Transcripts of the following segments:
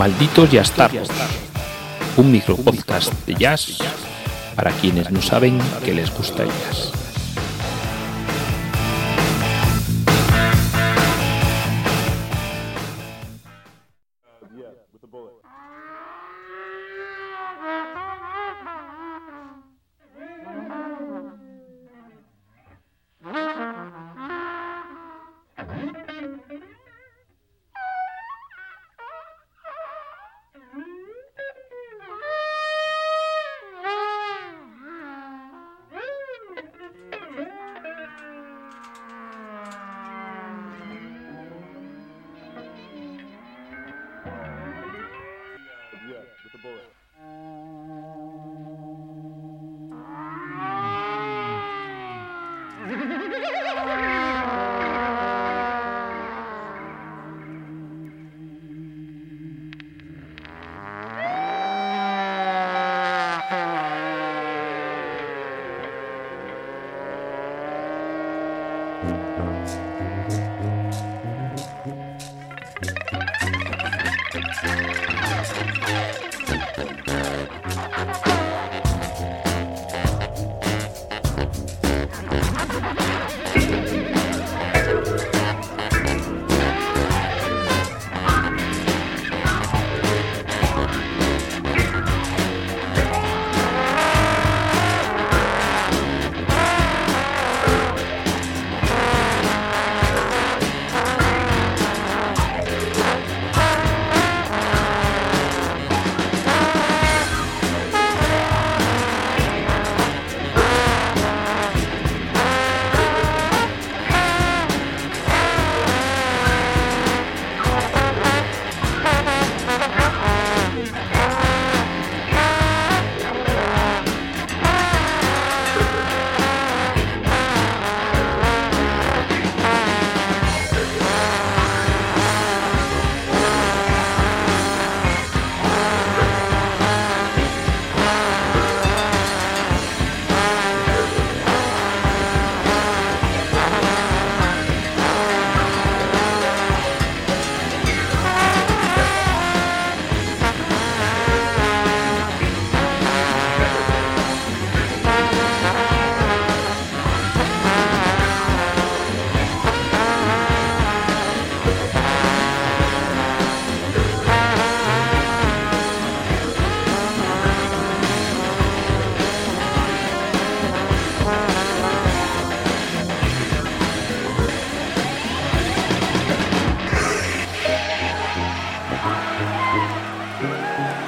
Malditos Yastardos, un micropodcast de jazz para quienes no saben que les gusta el jazz. Thank you.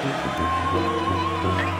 フフフ。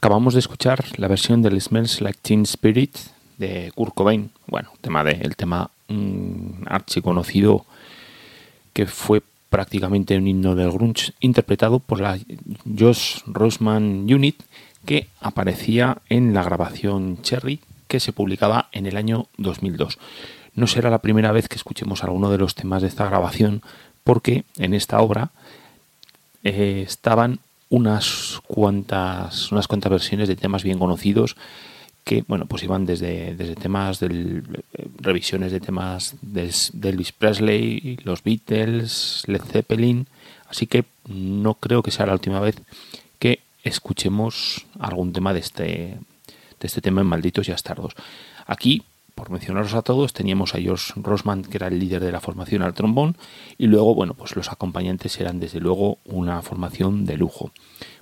Acabamos de escuchar la versión del Smells Like Teen Spirit de Kurt Cobain. Bueno, tema de, el tema archiconocido que fue prácticamente un himno del grunge interpretado por la Josh Rosman Unit que aparecía en la grabación Cherry que se publicaba en el año 2002. No será la primera vez que escuchemos alguno de los temas de esta grabación porque en esta obra eh, estaban unas cuantas, unas cuantas versiones de temas bien conocidos que bueno pues iban desde, desde temas del eh, revisiones de temas de, Elvis Presley, los Beatles, Led Zeppelin, así que no creo que sea la última vez que escuchemos algún tema de este de este tema en Malditos y Astardos. Aquí por mencionaros a todos, teníamos a George Rosman, que era el líder de la formación al trombón, y luego, bueno, pues los acompañantes eran desde luego una formación de lujo.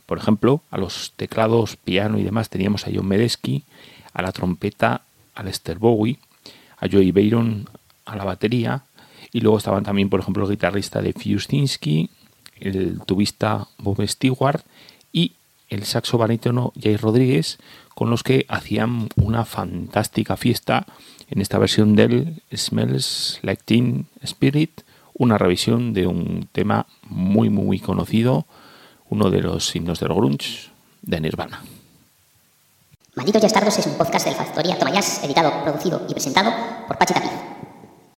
Por ejemplo, a los teclados, piano y demás teníamos a John Medesky, a la trompeta a Lester Bowie, a Joey Bayron a la batería, y luego estaban también, por ejemplo, el guitarrista de Fiustinsky, el tubista Bob Stewart y el saxo barítono Jay Rodríguez, con los que hacían una fantástica fiesta en esta versión del Smells Like Teen Spirit, una revisión de un tema muy muy conocido, uno de los himnos del grunge de Nirvana. Malditos y Astardos es un podcast del Factoría Tomayas, editado, producido y presentado por Pachi Tapia.